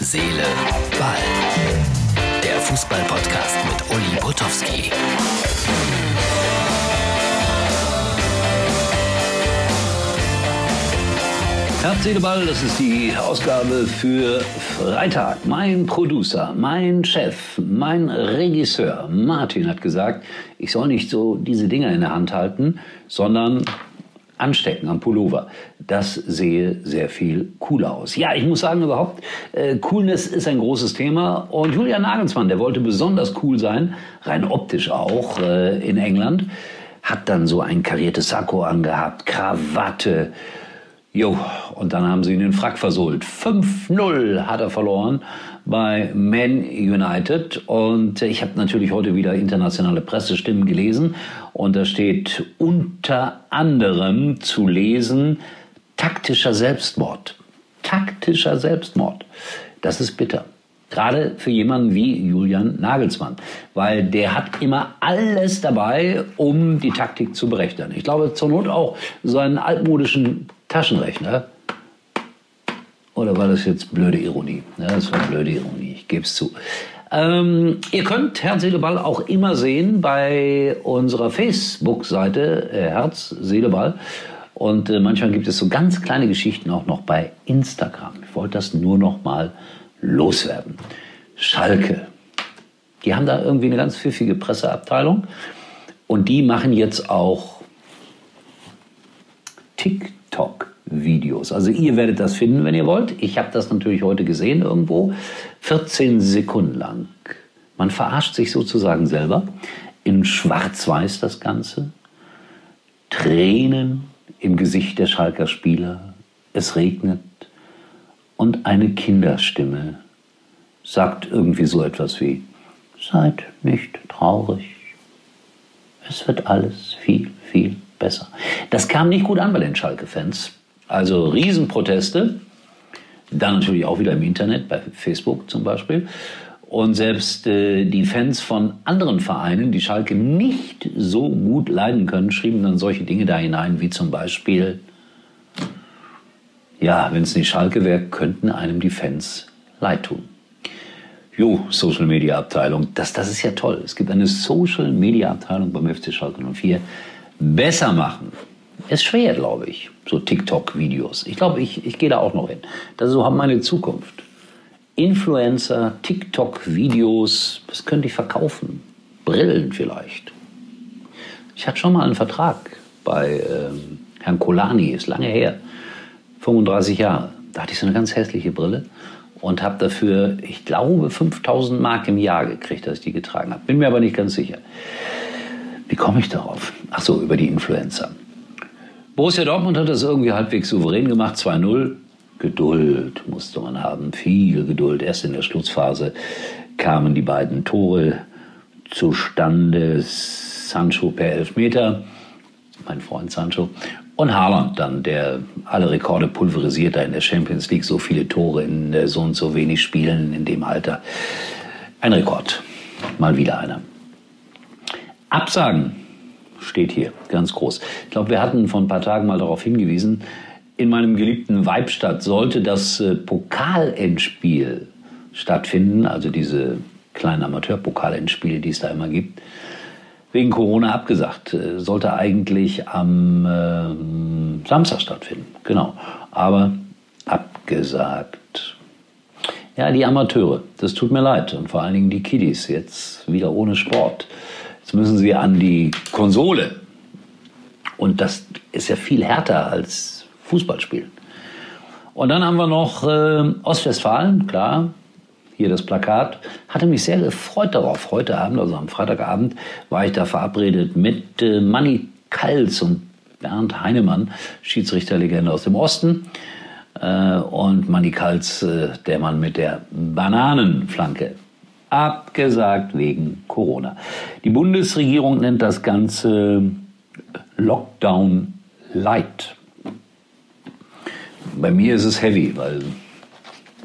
Seele, Ball. Der Fußball-Podcast mit Uli Potowski. Herz, Seele, Ball, das ist die Ausgabe für Freitag. Mein Producer, mein Chef, mein Regisseur Martin hat gesagt, ich soll nicht so diese Dinger in der Hand halten, sondern anstecken am Pullover. Das sehe sehr viel cooler aus. Ja, ich muss sagen überhaupt, äh, Coolness ist ein großes Thema und Julian Nagelsmann, der wollte besonders cool sein, rein optisch auch äh, in England, hat dann so ein kariertes Sakko angehabt, Krawatte, Jo, und dann haben sie ihn in Frack versohlt. 5-0 hat er verloren bei Man United. Und ich habe natürlich heute wieder internationale Pressestimmen gelesen. Und da steht unter anderem zu lesen, taktischer Selbstmord. Taktischer Selbstmord. Das ist bitter. Gerade für jemanden wie Julian Nagelsmann. Weil der hat immer alles dabei, um die Taktik zu berechnen. Ich glaube zur Not auch seinen altmodischen Taschenrechner. Oder war das jetzt blöde Ironie? Ja, das war blöde Ironie, ich gebe es zu. Ähm, ihr könnt Herz, Seele, Ball auch immer sehen bei unserer Facebook-Seite äh, Herz, Seele, Ball. Und äh, manchmal gibt es so ganz kleine Geschichten auch noch bei Instagram. Ich wollte das nur noch mal loswerden. Schalke. Die haben da irgendwie eine ganz pfiffige Presseabteilung. Und die machen jetzt auch TikTok. TikTok-Videos. Also ihr werdet das finden, wenn ihr wollt. Ich habe das natürlich heute gesehen irgendwo. 14 Sekunden lang. Man verarscht sich sozusagen selber. In Schwarz-Weiß das Ganze. Tränen im Gesicht der Schalker Spieler. Es regnet. Und eine Kinderstimme sagt irgendwie so etwas wie, seid nicht traurig. Es wird alles viel, viel besser. Das kam nicht gut an bei den Schalke-Fans. Also Riesenproteste. Dann natürlich auch wieder im Internet, bei Facebook zum Beispiel. Und selbst äh, die Fans von anderen Vereinen, die Schalke nicht so gut leiden können, schrieben dann solche Dinge da hinein, wie zum Beispiel, ja, wenn es nicht Schalke wäre, könnten einem die Fans leid tun. Jo, Social Media Abteilung, das, das ist ja toll. Es gibt eine Social Media Abteilung beim FC Schalke 04 besser machen, ist schwer, glaube ich. So TikTok-Videos. Ich glaube, ich, ich gehe da auch noch hin. Das ist so meine Zukunft. Influencer, TikTok-Videos, was könnte ich verkaufen? Brillen vielleicht. Ich hatte schon mal einen Vertrag bei ähm, Herrn Kolani, ist lange her, 35 Jahre. Da hatte ich so eine ganz hässliche Brille und habe dafür, ich glaube, 5000 Mark im Jahr gekriegt, dass ich die getragen habe. Bin mir aber nicht ganz sicher. Wie komme ich darauf? Ach so, über die Influencer. Borussia Dortmund hat das irgendwie halbwegs souverän gemacht, 2-0. Geduld musste man haben, viel Geduld. Erst in der Schlussphase kamen die beiden Tore zustande. Sancho per Elfmeter, mein Freund Sancho, und Haaland dann, der alle Rekorde pulverisiert da in der Champions League, so viele Tore in so und so wenig Spielen in dem Alter. Ein Rekord, mal wieder einer. Absagen steht hier ganz groß. Ich glaube, wir hatten vor ein paar Tagen mal darauf hingewiesen, in meinem geliebten Weibstadt sollte das äh, Pokalendspiel stattfinden, also diese kleinen Amateurpokalendspiele, die es da immer gibt, wegen Corona abgesagt. Äh, sollte eigentlich am äh, Samstag stattfinden, genau. Aber abgesagt. Ja, die Amateure, das tut mir leid. Und vor allen Dingen die Kiddies, jetzt wieder ohne Sport. Jetzt müssen sie an die Konsole. Und das ist ja viel härter als Fußballspielen. Und dann haben wir noch äh, Ostwestfalen, klar, hier das Plakat. Hatte mich sehr gefreut darauf. Heute Abend, also am Freitagabend, war ich da verabredet mit äh, Manny Kals und Bernd Heinemann, Schiedsrichterlegende aus dem Osten. Äh, und Manny Kals, äh, der Mann mit der Bananenflanke abgesagt wegen Corona. Die Bundesregierung nennt das Ganze Lockdown Light. Bei mir ist es heavy, weil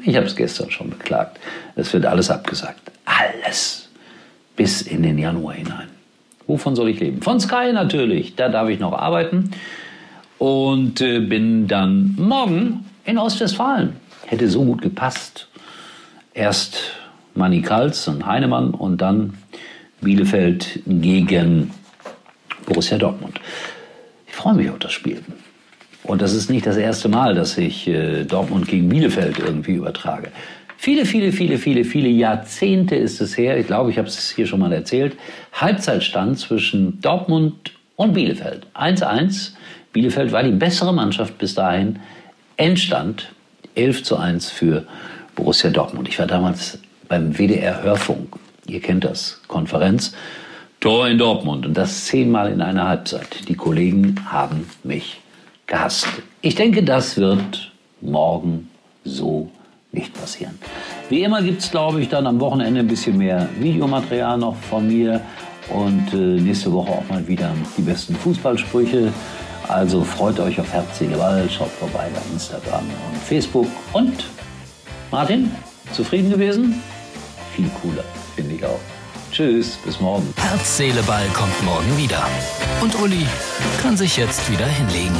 ich habe es gestern schon beklagt. Es wird alles abgesagt. Alles. Bis in den Januar hinein. Wovon soll ich leben? Von Sky natürlich. Da darf ich noch arbeiten. Und äh, bin dann morgen in Ostwestfalen. Hätte so gut gepasst. Erst Manny Kals und Heinemann und dann Bielefeld gegen Borussia Dortmund. Ich freue mich auf das Spiel. Und das ist nicht das erste Mal, dass ich äh, Dortmund gegen Bielefeld irgendwie übertrage. Viele, viele, viele, viele, viele Jahrzehnte ist es her, ich glaube, ich habe es hier schon mal erzählt, Halbzeitstand zwischen Dortmund und Bielefeld. 1-1. Bielefeld war die bessere Mannschaft bis dahin. Endstand 11 zu 1 für Borussia Dortmund. Ich war damals beim WDR Hörfunk. Ihr kennt das. Konferenz. Tor in Dortmund. Und das zehnmal in einer Halbzeit. Die Kollegen haben mich gehasst. Ich denke, das wird morgen so nicht passieren. Wie immer gibt es, glaube ich, dann am Wochenende ein bisschen mehr Videomaterial noch von mir und äh, nächste Woche auch mal wieder die besten Fußballsprüche. Also freut euch auf Herz, Seele, Ball, schaut vorbei bei Instagram und Facebook. Und Martin, zufrieden gewesen? Viel cooler, finde ich auch. Tschüss, bis morgen. Herz, Seele, Ball kommt morgen wieder. Und Uli kann sich jetzt wieder hinlegen.